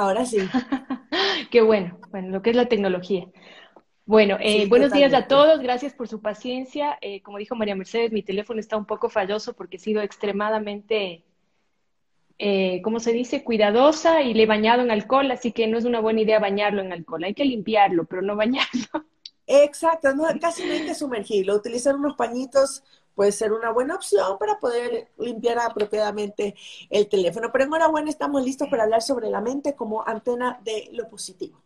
Ahora sí. Qué bueno, bueno, lo que es la tecnología. Bueno, eh, buenos días a todos, gracias por su paciencia. Eh, como dijo María Mercedes, mi teléfono está un poco falloso porque he sido extremadamente, eh, ¿cómo se dice?, cuidadosa y le he bañado en alcohol, así que no es una buena idea bañarlo en alcohol. Hay que limpiarlo, pero no bañarlo. Exacto, no, casi no hay que sumergirlo. Utilizar unos pañitos puede ser una buena opción para poder limpiar apropiadamente el teléfono. Pero enhorabuena, estamos listos para hablar sobre la mente como antena de lo positivo.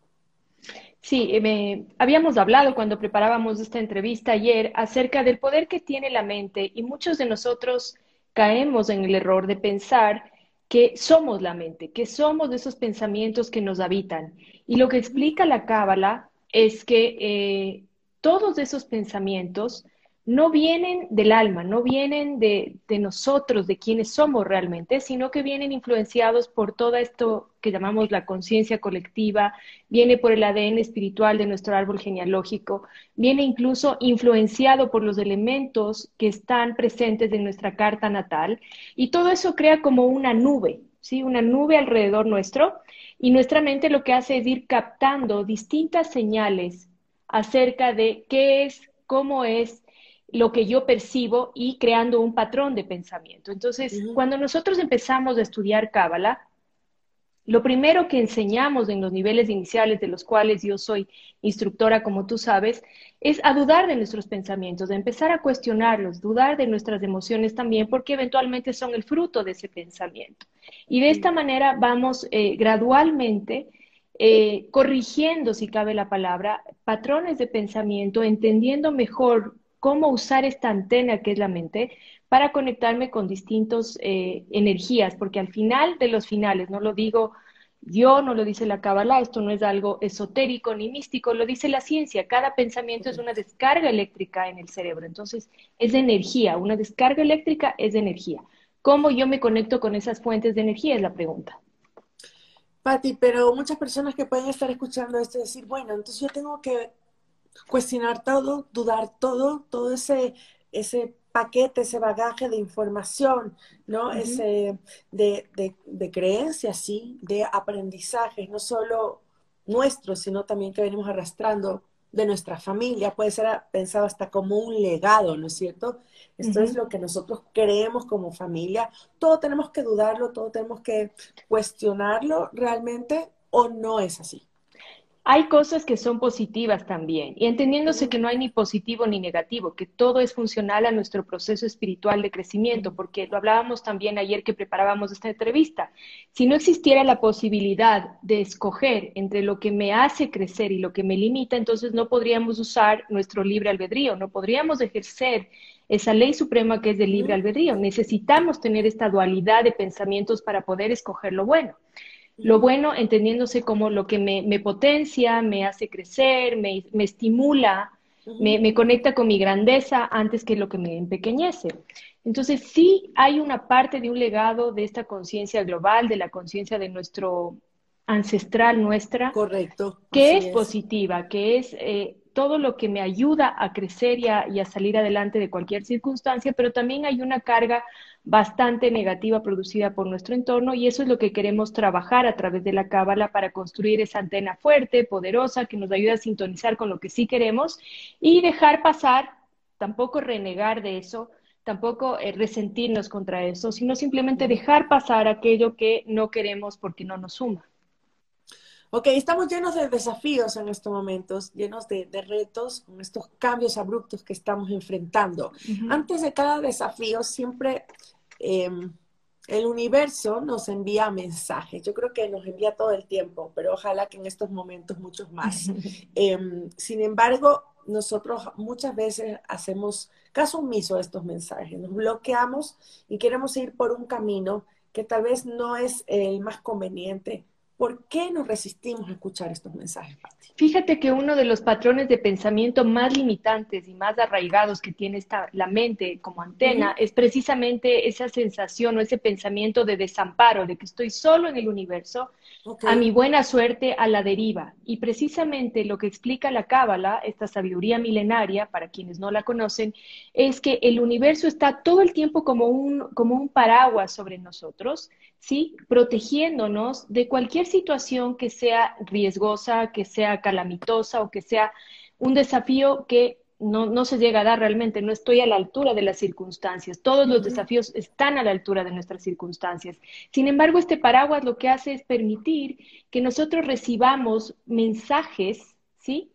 Sí, eh, me, habíamos hablado cuando preparábamos esta entrevista ayer acerca del poder que tiene la mente y muchos de nosotros caemos en el error de pensar que somos la mente, que somos esos pensamientos que nos habitan. Y lo que explica la Cábala es que eh, todos esos pensamientos no vienen del alma, no vienen de, nosotros, de quienes somos realmente, sino que vienen influenciados por todo esto que llamamos la conciencia colectiva, viene por el ADN espiritual de nuestro árbol genealógico, viene incluso influenciado por los elementos que están presentes en nuestra carta natal, y todo eso crea como una nube, ¿sí? Una nube alrededor nuestro, y nuestra mente lo que hace es ir captando distintas señales acerca de qué es, cómo es, lo que yo percibo y creando un patrón de pensamiento. Entonces, cuando nosotros empezamos a estudiar Cábala, lo primero que enseñamos en los niveles iniciales de los cuales yo soy instructora, como tú sabes, es a dudar de nuestros pensamientos, de empezar a cuestionarlos, dudar de nuestras emociones también, porque eventualmente son el fruto de ese pensamiento. Y de esta manera vamos eh, gradualmente eh, corrigiendo, si cabe la palabra, patrones de pensamiento, entendiendo mejor cómo usar esta antena que es la mente para conectarme con distintas eh, energías, porque al final de los finales, no lo digo yo, no lo dice la Kabbalah, esto no es algo esotérico ni místico, lo dice la ciencia, cada pensamiento es una descarga eléctrica en el cerebro, entonces es de energía, una descarga eléctrica es de energía. ¿Cómo yo me conecto con esas fuentes de energía? Es la pregunta. Patti, pero muchas personas que pueden estar escuchando esto decir, bueno, entonces yo tengo que cuestionar todo, dudar todo, todo ese, ese paquete, ese bagaje de información, ¿no? Ese de, de, de creencias, sí, de aprendizajes, no solo nuestros, sino también que venimos arrastrando de nuestra familia, puede ser pensado hasta como un legado, ¿no es cierto? Esto es lo que nosotros creemos como familia. Todo tenemos que dudarlo, todo tenemos que cuestionarlo realmente o no es así hay cosas que son positivas también, y entendiéndose que no hay ni positivo ni negativo, que todo es funcional a nuestro proceso espiritual de crecimiento, porque lo hablábamos también ayer que preparábamos esta entrevista. Si no existiera la posibilidad de escoger entre lo que me hace crecer y lo que me limita, entonces no podríamos usar nuestro libre albedrío, no podríamos ejercer esa ley suprema que es del libre albedrío. Necesitamos tener esta dualidad de pensamientos para poder escoger lo bueno. Lo bueno entendiéndose como lo que me, potencia, me hace crecer, me, estimula, me, conecta con mi grandeza antes que lo que me empequeñece. Entonces sí hay una parte de un legado de esta conciencia global, de la conciencia de nuestro ancestral nuestra. Correcto. Que es, positiva, que es eh, todo lo que me ayuda a crecer y a, salir adelante de cualquier circunstancia, pero también hay una carga bastante negativa producida por nuestro entorno y eso es lo que queremos trabajar a través de la cábala para construir esa antena fuerte, poderosa, que nos ayude a sintonizar con lo que sí queremos y dejar pasar, tampoco renegar de eso, tampoco eh, resentirnos contra eso, sino simplemente dejar pasar aquello que no queremos porque no nos suma. Ok, estamos llenos de desafíos en estos momentos, llenos de, retos, con estos cambios abruptos que estamos enfrentando. Antes de cada desafío, siempre em, el universo nos envía mensajes. Yo creo que nos envía todo el tiempo, pero ojalá que en estos momentos muchos más. Em, sin embargo, nosotros muchas veces hacemos caso omiso a estos mensajes, nos bloqueamos y queremos ir por un camino que tal vez no es el más conveniente ¿Por qué nos resistimos a escuchar estos mensajes, Fíjate que uno de los patrones de pensamiento más limitantes y más arraigados que tiene esta, la mente como antena es precisamente esa sensación o ese pensamiento de desamparo, de que estoy solo en el universo, a mi buena suerte, a la deriva. Y precisamente lo que explica la Cábala, esta sabiduría milenaria, para quienes no la conocen, es que el universo está todo el tiempo como un, como un paraguas sobre nosotros ¿sí? Protegiéndonos de cualquier situación que sea riesgosa, que sea calamitosa o que sea un desafío que no, se llega a dar realmente, no estoy a la altura de las circunstancias. Todos los desafíos están a la altura de nuestras circunstancias. Sin embargo, este paraguas lo que hace es permitir que nosotros recibamos mensajes, ¿sí?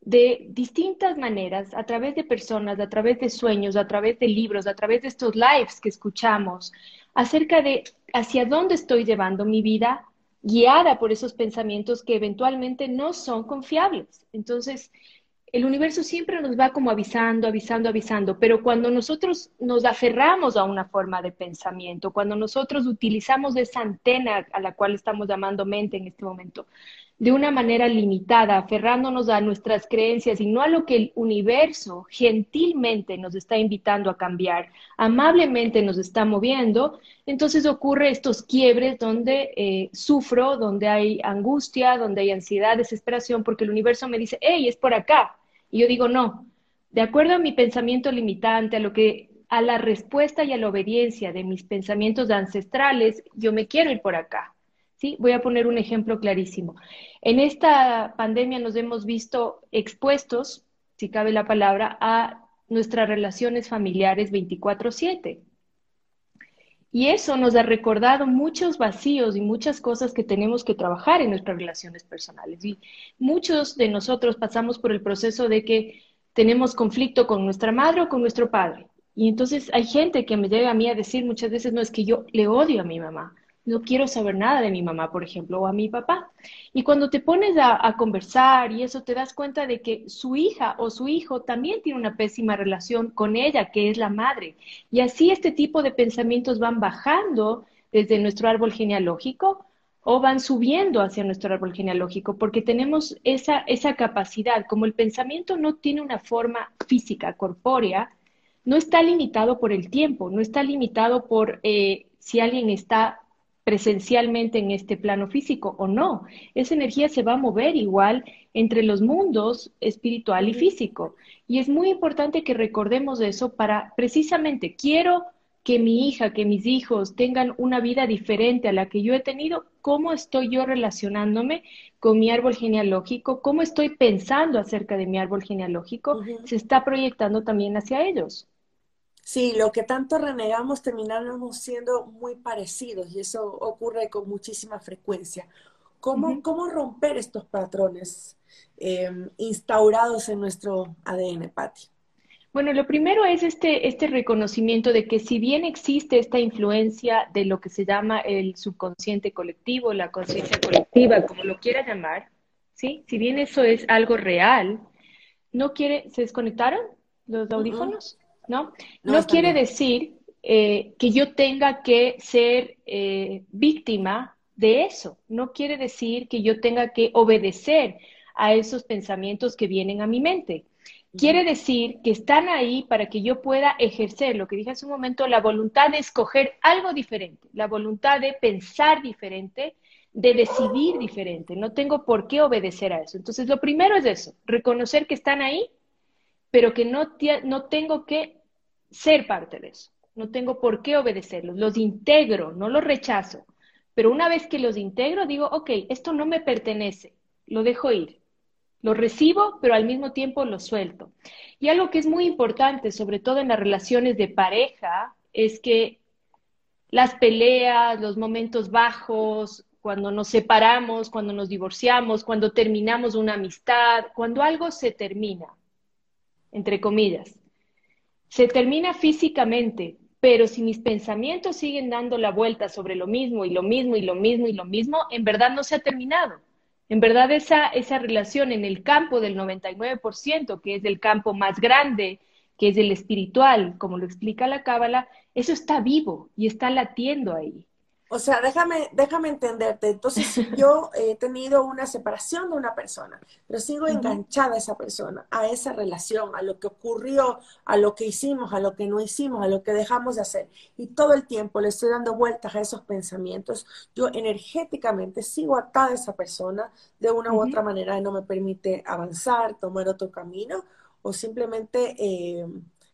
De distintas maneras, a través de personas, a través de sueños, a través de libros, a través de estos lives que escuchamos, acerca de hacia dónde estoy llevando mi vida, guiada por esos pensamientos que eventualmente no son confiables. Entonces, el universo siempre nos va como avisando, avisando, avisando, pero cuando nosotros nos aferramos a una forma de pensamiento, cuando nosotros utilizamos esa antena a la cual estamos llamando mente en este momento, de una manera limitada, aferrándonos a nuestras creencias y no a lo que el universo gentilmente nos está invitando a cambiar, amablemente nos está moviendo, entonces ocurre estos quiebres donde eh, sufro, donde hay angustia, donde hay ansiedad, desesperación, porque el universo me dice, hey, es por acá. Y yo digo, no, de acuerdo a mi pensamiento limitante, a lo que a la respuesta y a la obediencia de mis pensamientos ancestrales, yo me quiero ir por acá. ¿Sí? Voy a poner un ejemplo clarísimo. En esta pandemia nos hemos visto expuestos, si cabe la palabra, a nuestras relaciones familiares 24/7. Y eso nos ha recordado muchos vacíos y muchas cosas que tenemos que trabajar en nuestras relaciones personales. Y muchos de nosotros pasamos por el proceso de que tenemos conflicto con nuestra madre o con nuestro padre. Y entonces hay gente que me llega a mí a decir muchas veces, no es que yo le odio a mi mamá, no quiero saber nada de mi mamá, por ejemplo, o a mi papá. Y cuando te pones a, conversar y eso, te das cuenta de que su hija o su hijo también tiene una pésima relación con ella, que es la madre. Y así este tipo de pensamientos van bajando desde nuestro árbol genealógico o van subiendo hacia nuestro árbol genealógico, porque tenemos esa, esa capacidad, como el pensamiento no tiene una forma física, corpórea, no está limitado por el tiempo, no está limitado por eh, si alguien está presencialmente en este plano físico o no. Esa energía se va a mover igual entre los mundos espiritual y físico. Y es muy importante que recordemos eso para precisamente, quiero que mi hija, que mis hijos tengan una vida diferente a la que yo he tenido, cómo estoy yo relacionándome con mi árbol genealógico, cómo estoy pensando acerca de mi árbol genealógico, se está proyectando también hacia ellos. Sí, lo que tanto renegamos terminamos siendo muy parecidos y eso ocurre con muchísima frecuencia. ¿Cómo, ¿cómo romper estos patrones em, instaurados en nuestro ADN, Patti? Bueno, lo primero es este, este reconocimiento de que si bien existe esta influencia de lo que se llama el subconsciente colectivo, la conciencia colectiva, como lo quiera llamar, ¿sí? Si bien eso es algo real, no quiere, ¿se desconectaron los audífonos? ¿No? No, quiere decir eh, que yo tenga que ser eh, víctima de eso, no quiere decir que yo tenga que obedecer a esos pensamientos que vienen a mi mente. Quiere decir que están ahí para que yo pueda ejercer lo que dije hace un momento, la voluntad de escoger algo diferente, la voluntad de pensar diferente, de decidir diferente. No tengo por qué obedecer a eso. Entonces, lo primero es eso, reconocer que están ahí, pero que no, no tengo que ser parte de eso. No tengo por qué obedecerlos. Los integro, no los rechazo. Pero una vez que los integro, digo, ok, esto no me pertenece, lo dejo ir. Lo recibo, pero al mismo tiempo lo suelto. Y algo que es muy importante, sobre todo en las relaciones de pareja, es que las peleas, los momentos bajos, cuando nos separamos, cuando nos divorciamos, cuando terminamos una amistad, cuando algo se termina, entre comillas, se termina físicamente, pero si mis pensamientos siguen dando la vuelta sobre lo mismo y lo mismo y lo mismo y lo mismo, en verdad no se ha terminado. En verdad esa, esa relación en el campo del 99%, que es el campo más grande, que es el espiritual, como lo explica la Cábala, eso está vivo y está latiendo ahí. O sea, déjame, déjame entenderte. Entonces, si yo he tenido una separación de una persona, pero sigo enganchada a esa persona, a esa relación, a lo que ocurrió, a lo que hicimos, a lo que no hicimos, a lo que dejamos de hacer, y todo el tiempo le estoy dando vueltas a esos pensamientos, yo energéticamente sigo atada a esa persona de una u otra manera y no me permite avanzar, tomar otro camino, o simplemente... Eh,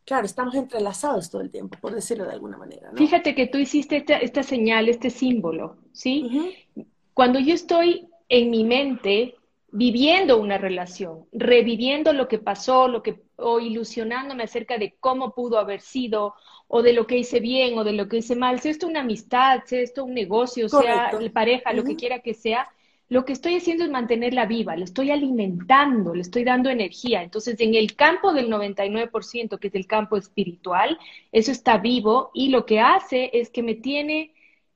Claro, estamos entrelazados todo el tiempo, por decirlo de alguna manera. ¿no? Fíjate que tú hiciste esta, señal, este símbolo, ¿sí? Cuando yo estoy en mi mente viviendo una relación, reviviendo lo que pasó, lo que o ilusionándome acerca de cómo pudo haber sido o de lo que hice bien o de lo que hice mal, sea esto una amistad, sea esto un negocio, sea pareja, lo que quiera que sea, lo que estoy haciendo es mantenerla viva, le estoy alimentando, le estoy dando energía. Entonces, en el campo del 99%, que es el campo espiritual, eso está vivo y lo que hace es que me tiene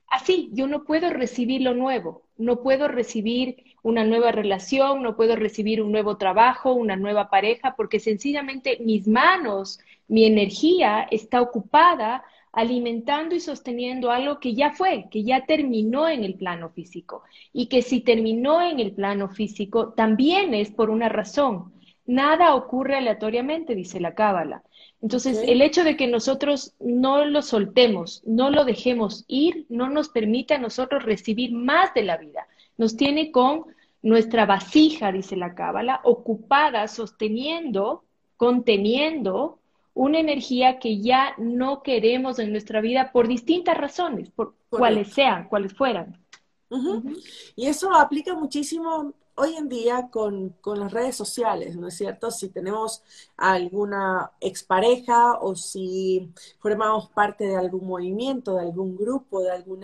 así, yo no puedo recibir lo nuevo, no puedo recibir una nueva relación, no puedo recibir un nuevo trabajo, una nueva pareja, porque sencillamente mis manos, mi energía está ocupada alimentando y sosteniendo algo que ya fue, que ya terminó en el plano físico. Y que si terminó en el plano físico, también es por una razón. Nada ocurre aleatoriamente, dice la Cábala. Entonces, el hecho de que nosotros no lo soltemos, no lo dejemos ir, no nos permite a nosotros recibir más de la vida. Nos tiene con nuestra vasija, dice la Cábala, ocupada, sosteniendo, conteniendo una energía que ya no queremos en nuestra vida por distintas razones, por cuales sean, cuales fueran. Y eso aplica muchísimo hoy en día con, las redes sociales, ¿no es cierto? Si tenemos alguna expareja o si formamos parte de algún movimiento, de algún grupo, de algún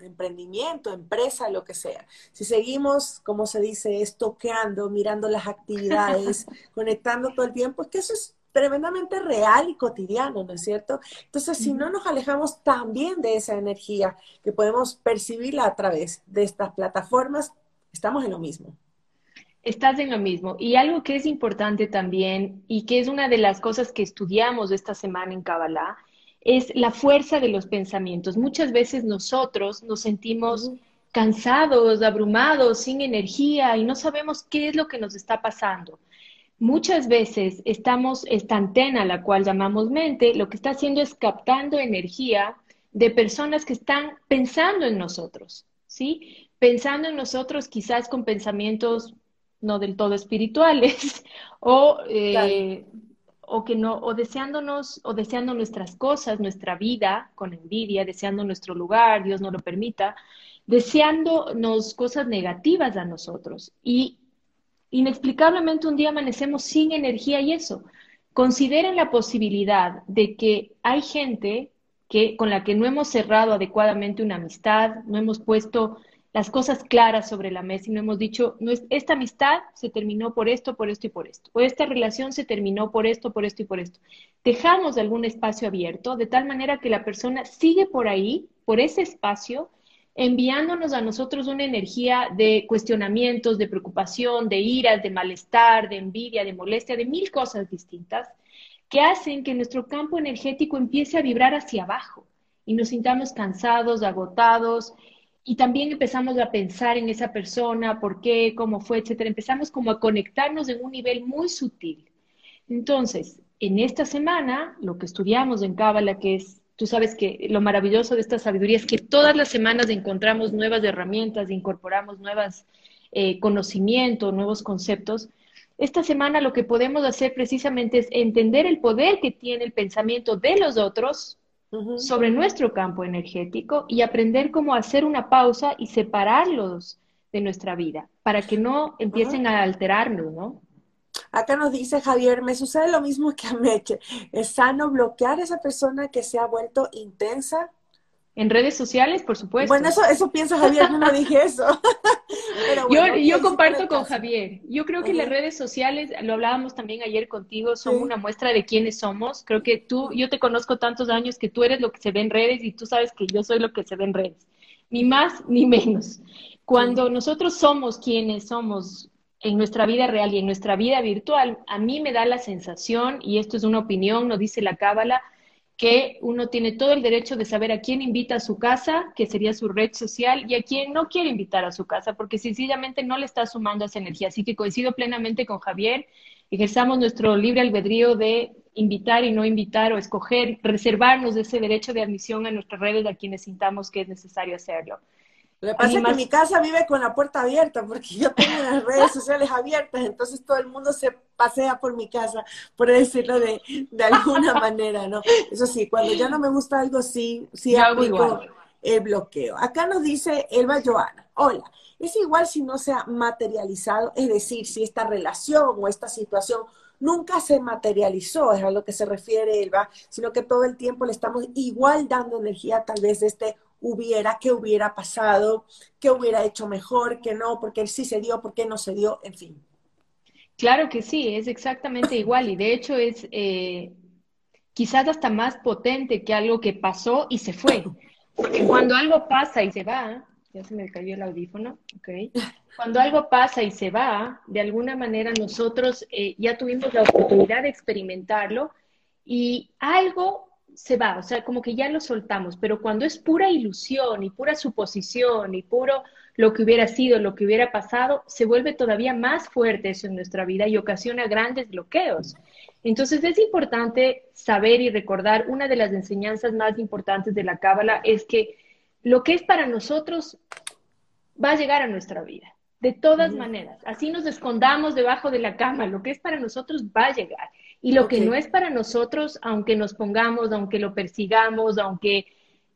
emprendimiento, empresa, lo que sea. Si seguimos, como se dice, estoqueando, mirando las actividades, conectando todo el tiempo, es que eso es tremendamente real y cotidiano, ¿no es cierto? Entonces, si no nos alejamos también de esa energía que podemos percibirla a través de estas plataformas, estamos en lo mismo. Estás en lo mismo. Y algo que es importante también, y que es una de las cosas que estudiamos esta semana en Kabbalah, es la fuerza de los pensamientos. Muchas veces nosotros nos sentimos cansados, abrumados, sin energía y no sabemos qué es lo que nos está pasando. Muchas veces estamos, esta antena, la cual llamamos mente, lo que está haciendo es captando energía de personas que están pensando en nosotros, ¿sí? Pensando en nosotros quizás con pensamientos no del todo espirituales o, eh, o que no, o deseándonos, o deseando nuestras cosas, nuestra vida con envidia, deseando nuestro lugar, Dios no lo permita, deseándonos cosas negativas a nosotros. Y inexplicablemente un día amanecemos sin energía y eso. Consideren la posibilidad de que hay gente que, con la que no hemos cerrado adecuadamente una amistad, no hemos puesto las cosas claras sobre la mesa y no hemos dicho, no es, esta amistad se terminó por esto, por esto y por esto, o esta relación se terminó por esto, por esto y por esto. Dejamos algún espacio abierto de tal manera que la persona sigue por ahí, por ese espacio, enviándonos a nosotros una energía de cuestionamientos, de preocupación, de iras, de malestar, de envidia, de molestia, de mil cosas distintas, que hacen que nuestro campo energético empiece a vibrar hacia abajo y nos sintamos cansados, agotados, y también empezamos a pensar en esa persona, por qué, cómo fue, etcétera. Empezamos como a conectarnos en un nivel muy sutil. Entonces, en esta semana, lo que estudiamos en Cábala, que es Tú sabes que lo maravilloso de esta sabiduría es que todas las semanas encontramos nuevas herramientas, incorporamos nuevos eh, conocimientos, nuevos conceptos. Esta semana lo que podemos hacer precisamente es entender el poder que tiene el pensamiento de los otros sobre nuestro campo energético y aprender cómo hacer una pausa y separarlos de nuestra vida para que no empiecen a alterarnos, ¿no? Acá nos dice Javier, me sucede lo mismo que a Meche. ¿Es sano bloquear a esa persona que se ha vuelto intensa? En redes sociales, por supuesto. Bueno, eso, eso piensa Javier, yo no dije eso. yo, comparto con Javier. Yo creo que las redes sociales, lo hablábamos también ayer contigo, son una muestra de quiénes somos. Creo que tú, yo te conozco tantos años que tú eres lo que se ve en redes y tú sabes que yo soy lo que se ve en redes. Ni más ni menos. Cuando nosotros somos quienes somos en nuestra vida real y en nuestra vida virtual, a mí me da la sensación, y esto es una opinión, no dice la cábala, que uno tiene todo el derecho de saber a quién invita a su casa, que sería su red social, y a quién no quiere invitar a su casa, porque sencillamente no le está sumando esa energía. Así que coincido plenamente con Javier, ejerzamos nuestro libre albedrío de invitar y no invitar o escoger, reservarnos ese derecho de admisión a nuestras redes a quienes sintamos que es necesario hacerlo. Que pasa que mi casa vive con la puerta abierta, porque yo tengo las redes sociales abiertas, entonces todo el mundo se pasea por mi casa, por decirlo de, de alguna manera, ¿no? Eso sí, cuando ya no me gusta algo, sí, sí aplico el bloqueo. Acá nos dice Elba Joana, hola, es igual si no se ha materializado, es decir, si esta relación o esta situación nunca se materializó, es a lo que se refiere Elba, sino que todo el tiempo le estamos igual dando energía tal vez de este hubiera, qué hubiera pasado, qué hubiera hecho mejor, qué no, porque sí se dio, por qué no se dio, en fin. Claro que sí, es exactamente igual y de hecho es eh, quizás hasta más potente que algo que pasó y se fue. Cuando algo pasa y se va, ya se me cayó el audífono, ok. Cuando algo pasa y se va, de alguna manera nosotros eh, ya tuvimos la oportunidad de experimentarlo y algo se va, o sea, como que ya lo soltamos, pero cuando es pura ilusión y pura suposición y puro lo que hubiera sido, lo que hubiera pasado, se vuelve todavía más fuerte eso en nuestra vida y ocasiona grandes bloqueos. Entonces es importante saber y recordar, una de las enseñanzas más importantes de la Cábala es que lo que es para nosotros va a llegar a nuestra vida, de todas maneras. Así nos escondamos debajo de la cama, lo que es para nosotros va a llegar. Y lo que no es para nosotros, aunque nos pongamos, aunque lo persigamos, aunque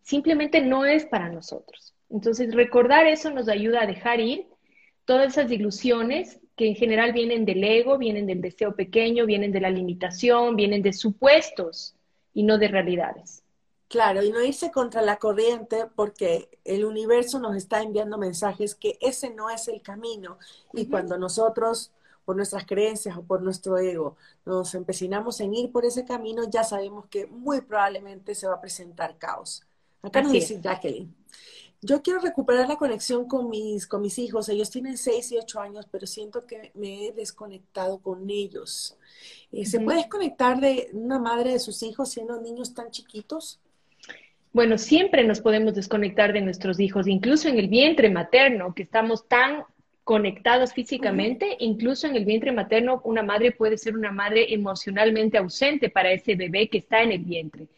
simplemente no es para nosotros. Entonces, recordar eso nos ayuda a dejar ir todas esas ilusiones que en general vienen del ego, vienen del deseo pequeño, vienen de la limitación, vienen de supuestos y no de realidades. Claro, y no irse contra la corriente porque el universo nos está enviando mensajes que ese no es el camino. Y cuando nosotros, por nuestras creencias o por nuestro ego, nos empecinamos en ir por ese camino, ya sabemos que muy probablemente se va a presentar caos. Acá nos dice Jacqueline. Yo quiero recuperar la conexión con mis, con mis hijos. Ellos tienen 6 y 8 años, pero siento que me he desconectado con ellos. Eh, ¿Se puede desconectar de una madre de sus hijos siendo niños tan chiquitos? Bueno, siempre nos podemos desconectar de nuestros hijos, incluso en el vientre materno, que estamos tan conectados físicamente, incluso en el vientre materno, una madre puede ser una madre emocionalmente ausente para ese bebé que está en el vientre.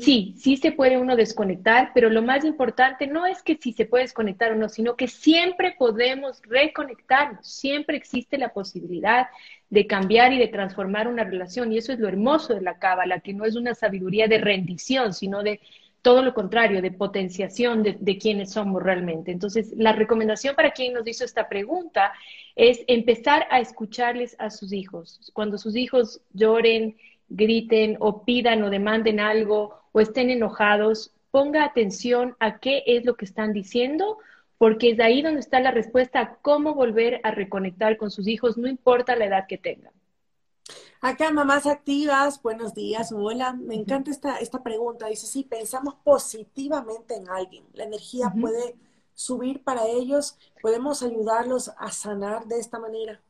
Sí, sí se puede uno desconectar, pero lo más importante no es que si se puede desconectar o no, sino que siempre podemos reconectarnos, siempre existe la posibilidad de cambiar y de transformar una relación, y eso es lo hermoso de la cábala, que no es una sabiduría de rendición, sino de todo lo contrario, de potenciación de, de quienes somos realmente. Entonces, la recomendación para quien nos hizo esta pregunta es empezar a escucharles a sus hijos. Cuando sus hijos lloren, griten o pidan o demanden algo o estén enojados, ponga atención a qué es lo que están diciendo, porque es ahí donde está la respuesta a cómo volver a reconectar con sus hijos, no importa la edad que tengan. Acá, mamás activas, buenos días, hola. Me encanta esta, esta pregunta. Dice, si pensamos positivamente en alguien, la energía puede subir para ellos, podemos ayudarlos a sanar de esta manera.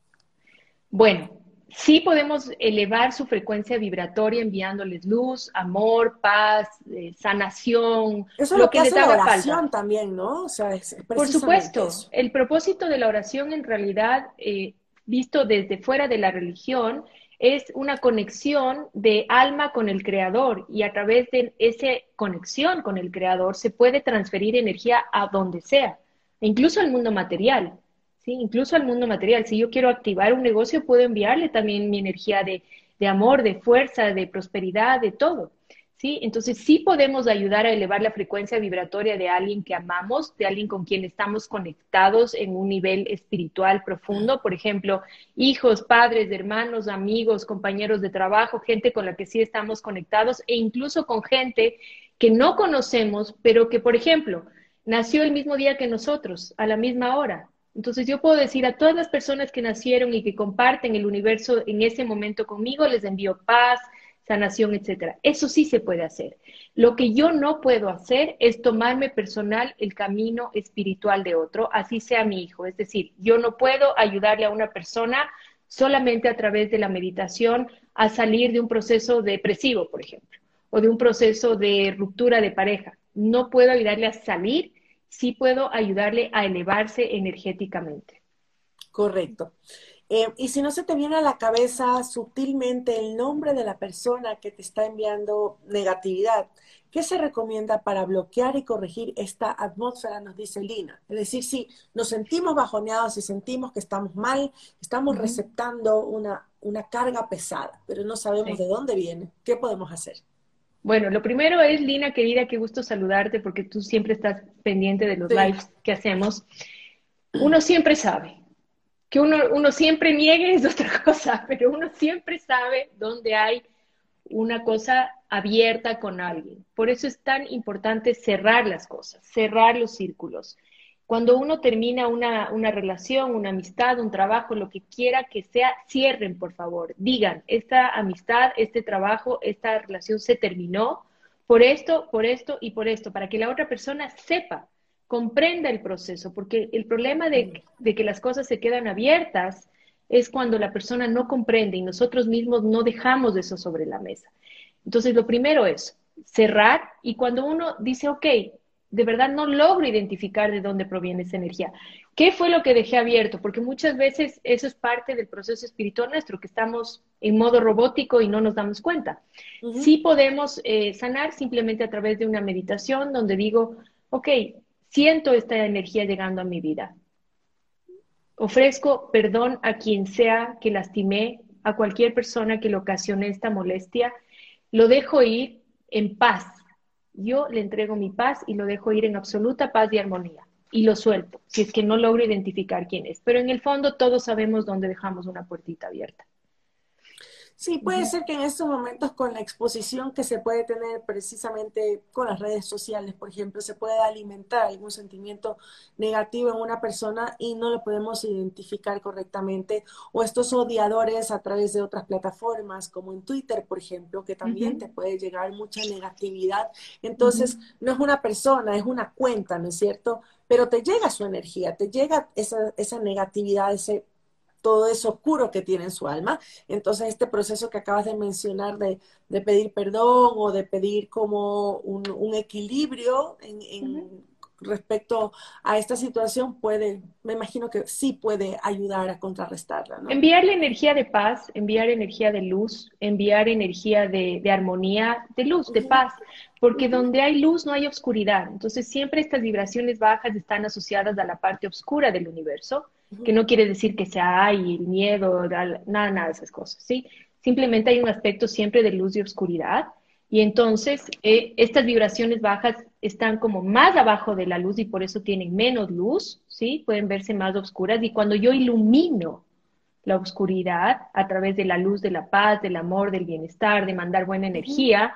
Bueno, sí podemos elevar su frecuencia vibratoria enviándoles luz, amor, paz, eh, sanación. Eso es lo, que, hace la oración también, ¿no? O sea, Por supuesto, el propósito de la oración en realidad, eh, visto desde fuera de la religión, es una conexión de alma con el creador y a través de esa conexión con el creador se puede transferir energía a donde sea, incluso al mundo material, ¿sí? incluso al mundo material. Si yo quiero activar un negocio, puedo enviarle también mi energía de, de amor, de fuerza, de prosperidad, de todo. ¿Sí? Entonces sí podemos ayudar a elevar la frecuencia vibratoria de alguien que amamos, de alguien con quien estamos conectados en un nivel espiritual profundo, por ejemplo, hijos, padres, hermanos, amigos, compañeros de trabajo, gente con la que sí estamos conectados e incluso con gente que no conocemos, pero que, por ejemplo, nació el mismo día que nosotros, a la misma hora. Entonces yo puedo decir a todas las personas que nacieron y que comparten el universo en ese momento conmigo, les envío paz, sanación, etcétera. Eso sí se puede hacer. Lo que yo no puedo hacer es tomarme personal el camino espiritual de otro, así sea mi hijo. Es decir, yo no puedo ayudarle a una persona solamente a través de la meditación a salir de un proceso depresivo, por ejemplo, o de un proceso de ruptura de pareja. No puedo ayudarle a salir, sí puedo ayudarle a elevarse energéticamente. Correcto. Eh, y si no se te viene a la cabeza sutilmente el nombre de la persona que te está enviando negatividad, ¿qué se recomienda para bloquear y corregir esta atmósfera? Nos dice Lina. Es decir, si nos sentimos bajoneados y sentimos que estamos mal, estamos receptando una, una carga pesada, pero no sabemos de dónde viene, ¿qué podemos hacer? Bueno, lo primero es, Lina, querida, qué gusto saludarte porque tú siempre estás pendiente de los lives que hacemos. Uno siempre sabe. Que uno, uno siempre niegue es otra cosa, pero uno siempre sabe dónde hay una cosa abierta con alguien. Por eso es tan importante cerrar las cosas, cerrar los círculos. Cuando uno termina una, una, relación, una amistad, un trabajo, lo que quiera que sea, cierren, por favor. Digan, esta amistad, este trabajo, esta relación se terminó por esto, por esto y por esto, para que la otra persona sepa, comprenda el proceso, porque el problema de, de que las cosas se quedan abiertas es cuando la persona no comprende y nosotros mismos no dejamos eso sobre la mesa. Entonces, lo primero es cerrar y cuando uno dice, ok, de verdad no logro identificar de dónde proviene esa energía. ¿Qué fue lo que dejé abierto? Porque muchas veces eso es parte del proceso espiritual nuestro, que estamos en modo robótico y no nos damos cuenta. Sí podemos eh, sanar simplemente a través de una meditación donde digo, ok, siento esta energía llegando a mi vida. Ofrezco perdón a quien sea que lastimé, a cualquier persona que le ocasione esta molestia. Lo dejo ir en paz, yo le entrego mi paz y lo dejo ir en absoluta paz y armonía. Y lo suelto, si es que no logro identificar quién es. Pero en el fondo todos sabemos dónde dejamos una puertita abierta. Sí, puede ser que en estos momentos con la exposición que se puede tener precisamente con las redes sociales, por ejemplo, se puede alimentar algún sentimiento negativo en una persona y no lo podemos identificar correctamente. O estos odiadores a través de otras plataformas, como en Twitter, por ejemplo, que también te puede llegar mucha negatividad. Entonces, no es una persona, es una cuenta, ¿no es cierto? Pero te llega su energía, te llega esa, esa negatividad, ese todo eso oscuro que tiene en su alma. Entonces, este proceso que acabas de mencionar de, pedir perdón o de pedir como un, equilibrio en, respecto a esta situación puede, me imagino que sí puede ayudar a contrarrestarla. ¿no? Enviar la energía de paz, enviar energía de luz, enviar energía de, armonía, de luz, de paz, porque donde hay luz no hay oscuridad. Entonces siempre estas vibraciones bajas están asociadas a la parte oscura del universo que no quiere decir que sea el miedo, nada, nada de esas cosas, ¿sí? Simplemente hay un aspecto siempre de luz y oscuridad. Y entonces eh, estas vibraciones bajas están como más abajo de la luz y por eso tienen menos luz, ¿sí? Pueden verse más oscuras. Y cuando yo ilumino la oscuridad a través de la luz de la paz, del amor, del bienestar, de mandar buena energía,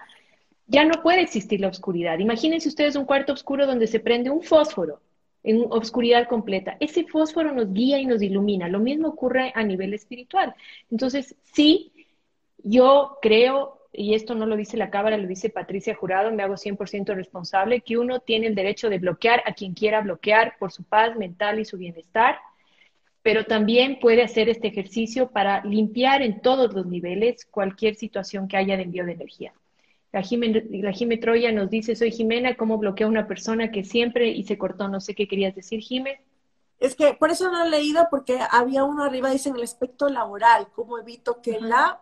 ya no puede existir la oscuridad. Imagínense ustedes un cuarto oscuro donde se prende un fósforo en obscuridad completa. Ese fósforo nos guía y nos ilumina. Lo mismo ocurre a nivel espiritual. Entonces, sí, yo creo, y esto no lo dice la Cámara, lo dice Patricia Jurado, me hago 100% responsable, que uno tiene el derecho de bloquear a quien quiera bloquear por su paz mental y su bienestar, pero también puede hacer este ejercicio para limpiar en todos los niveles cualquier situación que haya de envío de energía. La Jime, Troya nos dice, soy Jimena, ¿cómo bloquea a una persona que siempre y se cortó? No sé qué querías decir, Jime. Es que por eso no he leído, porque había uno arriba, dice en el aspecto laboral, cómo evito que la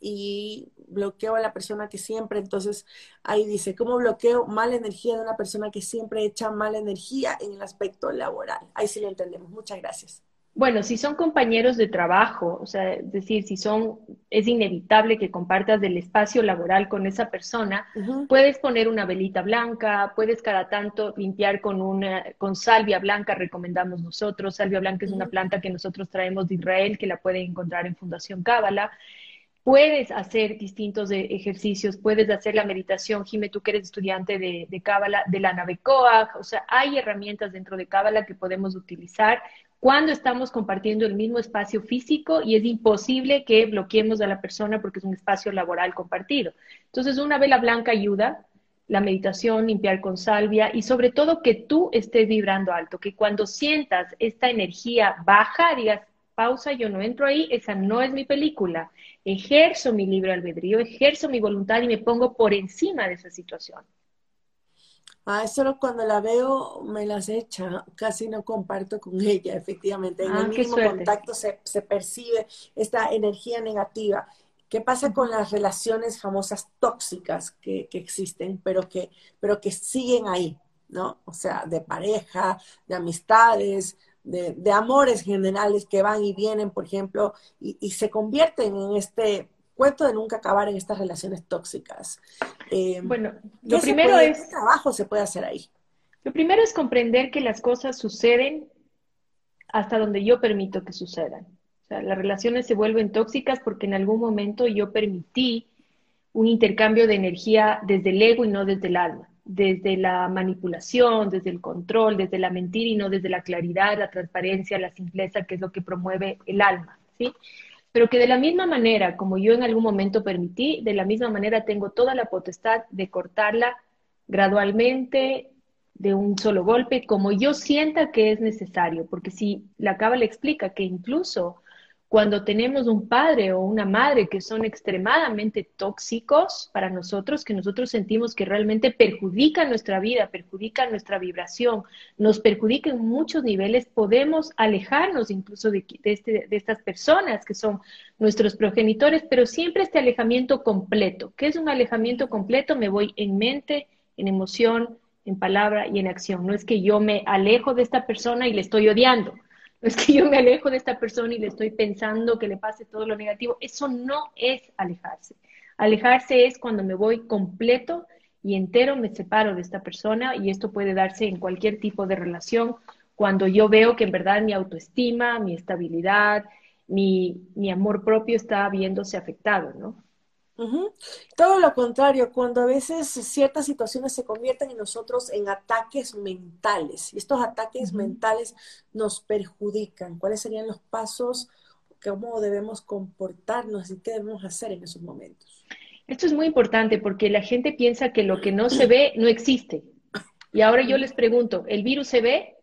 y bloqueo a la persona que siempre, entonces ahí dice, ¿cómo bloqueo mala energía de una persona que siempre echa mala energía en el aspecto laboral? Ahí sí lo entendemos. Muchas gracias. Bueno, si son compañeros de trabajo, o sea, es decir, si son, es inevitable que compartas del espacio laboral con esa persona, puedes poner una velita blanca, puedes cada tanto limpiar con una, con salvia blanca, recomendamos nosotros. Salvia blanca es una planta que nosotros traemos de Israel, que la pueden encontrar en Fundación Cábala. Puedes hacer distintos ejercicios, puedes hacer la meditación, Jime, tú que eres estudiante de Cábala, de, la nave o sea, hay herramientas dentro de Cábala que podemos utilizar cuando estamos compartiendo el mismo espacio físico y es imposible que bloqueemos a la persona porque es un espacio laboral compartido. Entonces, una vela blanca ayuda, la meditación, limpiar con salvia y sobre todo que tú estés vibrando alto, que cuando sientas esta energía baja, digas, pausa, yo no entro ahí, esa no es mi película. Ejerzo mi libre albedrío, ejerzo mi voluntad y me pongo por encima de esa situación. Ah, solo cuando la veo me las echa, casi no comparto con ella, efectivamente. En Ah, el mínimo suerte. contacto se, se percibe esta energía negativa. ¿Qué pasa con las relaciones famosas tóxicas que, que existen, pero que, pero que siguen ahí, ¿no? O sea, de pareja, de amistades, de, de amores generales que van y vienen, por ejemplo, y, y se convierten en este cuento de nunca acabar en estas relaciones tóxicas. Eh, Bueno, ¿qué lo primero puede, qué es, trabajo se puede hacer ahí? lo primero es comprender que las cosas suceden hasta donde yo permito que sucedan. O sea, las relaciones se vuelven tóxicas porque en algún momento yo permití un intercambio de energía desde el ego y no desde el alma, desde la manipulación, desde el control, desde la mentira y no desde la claridad, la transparencia, la simpleza, que es lo que promueve el alma, ¿sí? Pero que de la misma manera como yo en algún momento permití, de la misma manera tengo toda la potestad de cortarla gradualmente, de un solo golpe, como yo sienta que es necesario, porque si la Cábala explica que incluso cuando tenemos un padre o una madre que son extremadamente tóxicos para nosotros, que nosotros sentimos que realmente perjudican nuestra vida, perjudican nuestra vibración, nos perjudican en muchos niveles, podemos alejarnos incluso de, de, este, de estas personas que son nuestros progenitores, pero siempre este alejamiento completo. ¿Qué es un alejamiento completo? Me voy en mente, en emoción, en palabra y en acción. No es que yo me alejo de esta persona y le estoy odiando. No es que yo me alejo de esta persona y le estoy pensando que le pase todo lo negativo. Eso no es alejarse. Alejarse es cuando me voy completo y entero, me separo de esta persona y esto puede darse en cualquier tipo de relación. Cuando yo veo que en verdad mi autoestima, mi estabilidad, mi, mi amor propio está viéndose afectado, ¿no? Todo lo contrario, cuando a veces ciertas situaciones se convierten en nosotros en ataques mentales y estos ataques mentales nos perjudican. ¿Cuáles serían los pasos? ¿Cómo debemos comportarnos y qué debemos hacer en esos momentos? Esto es muy importante porque la gente piensa que lo que no se ve no existe. Y ahora yo les pregunto, ¿el virus se ve?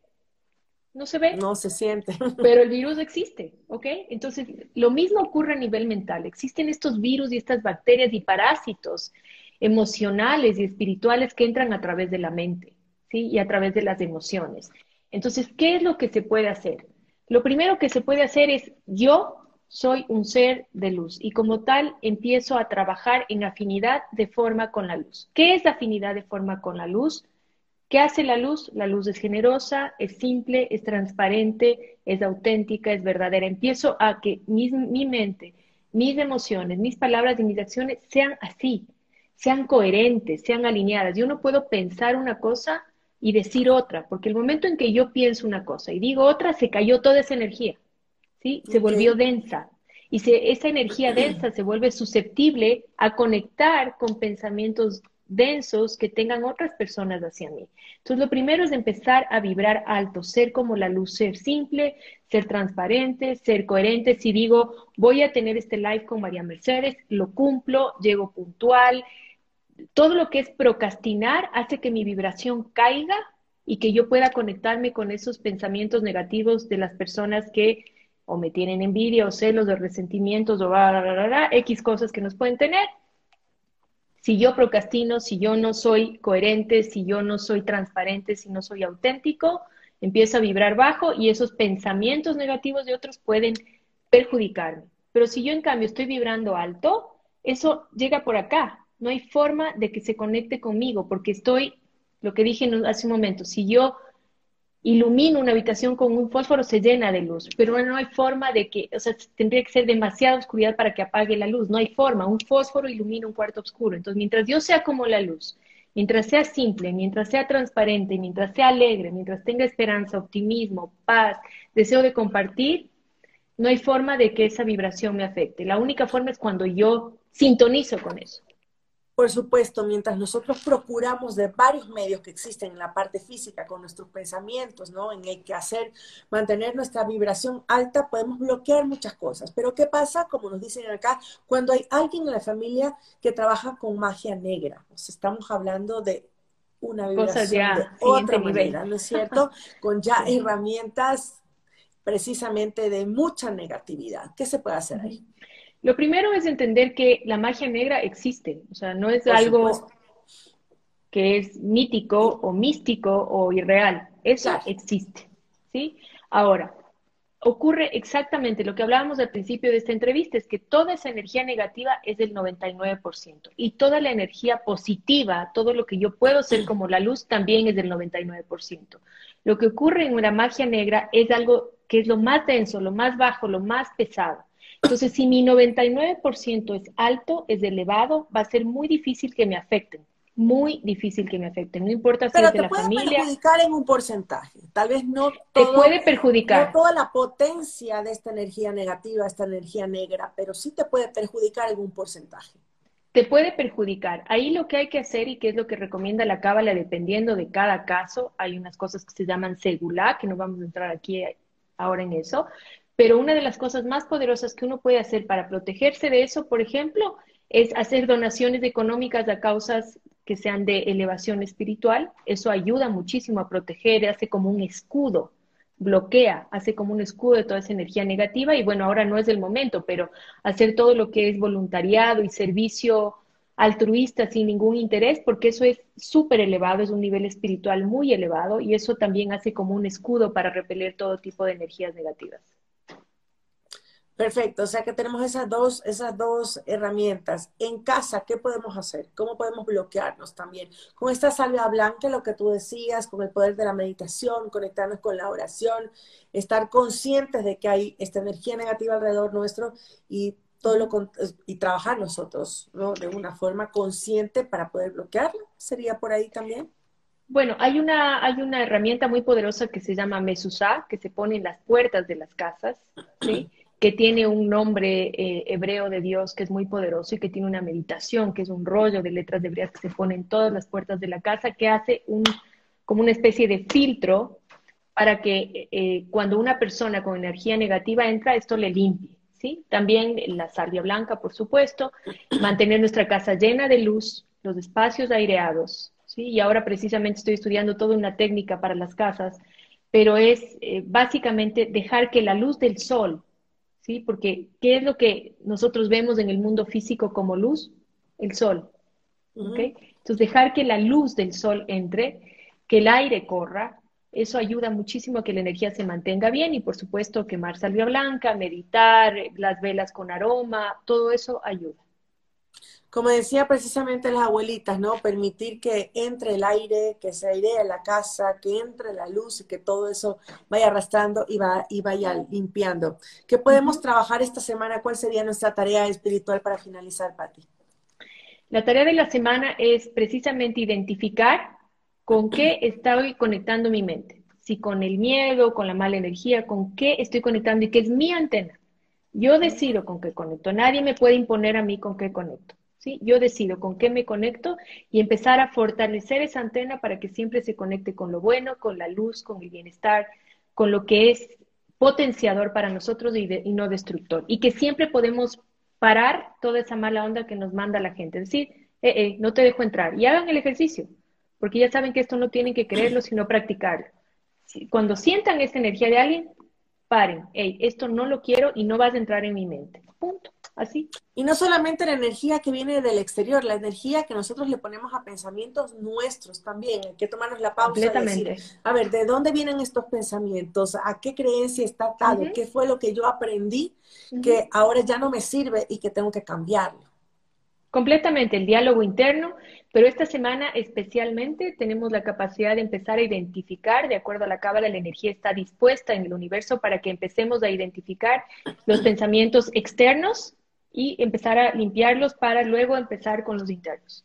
No se ve, No se siente. pero el virus existe, ¿ok? Entonces, lo mismo ocurre a nivel mental. Existen estos virus y estas bacterias y parásitos emocionales y espirituales que entran a través de la mente, ¿sí? Y a través de las emociones. Entonces, ¿qué es lo que se puede hacer? Lo primero que se puede hacer es yo soy un ser de luz y como tal empiezo a trabajar en afinidad de forma con la luz. ¿Qué es la afinidad de forma con la luz? ¿Qué hace la luz? La luz es generosa, es simple, es transparente, es auténtica, es verdadera. Empiezo a que mi, mi mente, mis emociones, mis palabras y mis acciones sean así, sean coherentes, sean alineadas. Yo no puedo pensar una cosa y decir otra, porque el momento en que yo pienso una cosa y digo otra, se cayó toda esa energía, ¿sí? Se volvió densa. Y se, esa energía densa se vuelve susceptible a conectar con pensamientos densos que tengan otras personas hacia mí. Entonces, lo primero es empezar a vibrar alto, ser como la luz, ser simple, ser transparente, ser coherente. Si digo, voy a tener este live con María Mercedes, lo cumplo, llego puntual. Todo lo que es procrastinar hace que mi vibración caiga y que yo pueda conectarme con esos pensamientos negativos de las personas que o me tienen envidia o celos o resentimientos o bla, bla, bla, X cosas que nos pueden tener si yo procrastino, si yo no soy coherente, si yo no soy transparente, si no soy auténtico, empiezo a vibrar bajo y esos pensamientos negativos de otros pueden perjudicarme. Pero si yo en cambio estoy vibrando alto, eso llega por acá. No hay forma de que se conecte conmigo porque estoy, lo que dije hace un momento, si yo ilumino una habitación con un fósforo, se llena de luz, pero no hay forma de que, o sea, tendría que ser demasiada oscuridad para que apague la luz, no hay forma, un fósforo ilumina un cuarto oscuro, entonces mientras yo sea como la luz, mientras sea simple, mientras sea transparente, mientras sea alegre, mientras tenga esperanza, optimismo, paz, deseo de compartir, no hay forma de que esa vibración me afecte. La única forma es cuando yo sintonizo con eso. Por supuesto, mientras nosotros procuramos de varios medios que existen en la parte física con nuestros pensamientos, ¿no? En el que hacer, mantener nuestra vibración alta, podemos bloquear muchas cosas. Pero ¿qué pasa, como nos dicen acá, cuando hay alguien en la familia que trabaja con magia negra? Estamos hablando de una vibración ya, de otra manera, nivel. ¿no es cierto? Con ya herramientas precisamente de mucha negatividad. ¿Qué se puede hacer ahí? Lo primero es entender que la magia negra existe, o sea, no es Por algo, supuesto. que es mítico o místico o irreal. Eso existe, ¿sí? Ahora, ocurre exactamente lo que hablábamos al principio de esta entrevista, es que toda esa energía negativa es del 99% y toda la energía positiva, todo lo que yo puedo ser como la luz, también es del 99%. Lo que ocurre en una magia negra es algo que es lo más denso, lo más bajo, lo más pesado. Entonces, si mi 99% es alto, es elevado, va a ser muy difícil que me afecten muy difícil que me afecte. No importa si Pero es de te la puede familia. perjudicar en un porcentaje. Tal vez no Te todo- puede perjudicar. no toda la potencia de esta energía negativa, esta energía negra, pero sí te puede perjudicar en un porcentaje. Te puede perjudicar. Ahí lo que hay que hacer y que es lo que recomienda la cábala dependiendo de cada caso, hay unas cosas que se llaman segulá, que no vamos a entrar aquí ahora en eso, pero una de las cosas más poderosas que uno puede hacer para protegerse de eso, por ejemplo, es hacer donaciones económicas a causas que sean de elevación espiritual. Eso ayuda muchísimo a proteger, hace como un escudo, bloquea, hace como un escudo de toda esa energía negativa. Y bueno, ahora no es el momento, pero hacer todo lo que es voluntariado y servicio altruista sin ningún interés, porque eso es súper elevado, es un nivel espiritual muy elevado y eso también hace como un escudo para repeler todo tipo de energías negativas. Perfecto, o sea que tenemos esas dos, esas dos herramientas. En casa, ¿qué podemos hacer? ¿Cómo podemos bloquearnos también? Con esta salvia blanca, lo que tú decías, con el poder de la meditación, conectarnos con la oración, estar conscientes de que hay esta energía negativa alrededor nuestro y todo lo y trabajar nosotros, ¿no? De una forma consciente para poder bloquearla. ¿Sería por ahí también? Bueno, hay una, hay una herramienta muy poderosa que se llama Mesusá, que se pone en las puertas de las casas, ¿sí? Que tiene un nombre eh, hebreo de Dios que es muy poderoso y que tiene una meditación, que es un rollo de letras hebreas que se pone en todas las puertas de la casa, que hace un, como una especie de filtro para que eh, cuando una persona con energía negativa entra, esto le limpie. ¿sí? También la salvia blanca, por supuesto, mantener nuestra casa llena de luz, los espacios aireados. ¿sí? Y ahora precisamente estoy estudiando toda una técnica para las casas, pero es eh, básicamente dejar que la luz del sol, ¿sí? Porque ¿qué es lo que nosotros vemos en el mundo físico como luz? El sol. ¿ok? Entonces, dejar que la luz del sol entre, que el aire corra, eso ayuda muchísimo a que la energía se mantenga bien y, por supuesto, quemar salvia blanca, meditar, las velas con aroma, todo eso ayuda. Como decía precisamente las abuelitas, ¿no? Permitir que entre el aire, que se airee la casa, que entre la luz y que todo eso vaya arrastrando y, va, y vaya limpiando. ¿Qué podemos trabajar esta semana? ¿Cuál sería nuestra tarea espiritual para finalizar, Patti? La tarea de la semana es precisamente identificar con qué estoy conectando mi mente. Si con el miedo, con la mala energía, con qué estoy conectando y qué es mi antena. Yo decido con qué conecto. Nadie me puede imponer a mí con qué conecto. ¿Sí? Yo decido con qué me conecto y empezar a fortalecer esa antena para que siempre se conecte con lo bueno, con la luz, con el bienestar, con lo que es potenciador para nosotros y, de, y no destructor. Y que siempre podemos parar toda esa mala onda que nos manda la gente. Es decir, eh, eh, no te dejo entrar. Y hagan el ejercicio, porque ya saben que esto no tienen que creerlo, sino practicarlo. Cuando sientan esa energía de alguien, paren. Hey, esto no lo quiero y no vas a entrar en mi mente. Punto. Así. Y no solamente la energía que viene del exterior, la energía que nosotros le ponemos a pensamientos nuestros también. Hay que tomarnos la pausa y decir, a ver, ¿de dónde vienen estos pensamientos? ¿A qué creencia está atado? Uh -huh. ¿Qué fue lo que yo aprendí uh -huh. que ahora ya no me sirve y que tengo que cambiarlo? Completamente, el diálogo interno, pero esta semana especialmente tenemos la capacidad de empezar a identificar, de acuerdo a la cábala, la energía está dispuesta en el universo para que empecemos a identificar los pensamientos externos y empezar a limpiarlos para luego empezar con los internos.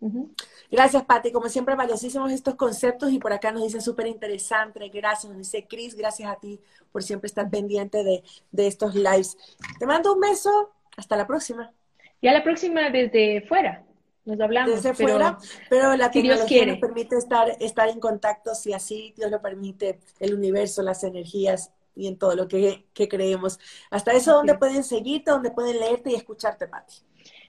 Uh -huh. Gracias, Patti. Como siempre, valiosísimos estos conceptos y por acá nos dice súper interesante. Gracias, nos dice Cris. Gracias a ti por siempre estar pendiente de, de estos lives. Te mando un beso. Hasta la próxima. Ya la próxima desde fuera. Nos hablamos. Desde pero, fuera, pero la si tecnología nos permite estar, estar en contacto, si así Dios lo permite, el universo, las energías y en todo lo que, que creemos. Hasta eso, ¿dónde pueden seguirte, dónde pueden leerte y escucharte, Pati?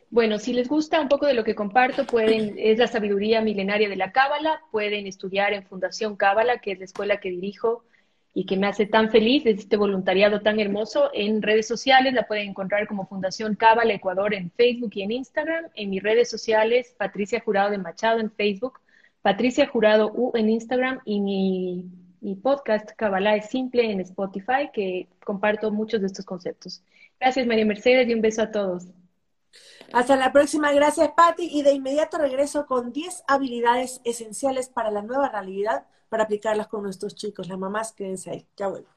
Bueno, si les gusta un poco de lo que comparto, pueden, es la sabiduría milenaria de la Cábala, pueden estudiar en Fundación Cábala, que es la escuela que dirijo y que me hace tan feliz, es este voluntariado tan hermoso. En redes sociales la pueden encontrar como Fundación Cábala Ecuador en Facebook y en Instagram. En mis redes sociales, Patricia Jurado de Machado en Facebook, Patricia Jurado U en Instagram y mi, mi podcast Kabbalah es Simple en Spotify, que comparto muchos de estos conceptos. Gracias, María Mercedes, y un beso a todos. Hasta la próxima, gracias Patti. Y de inmediato regreso con 10 habilidades esenciales para la nueva realidad para aplicarlas con nuestros chicos. Las mamás, quédense ahí. Ya vuelvo.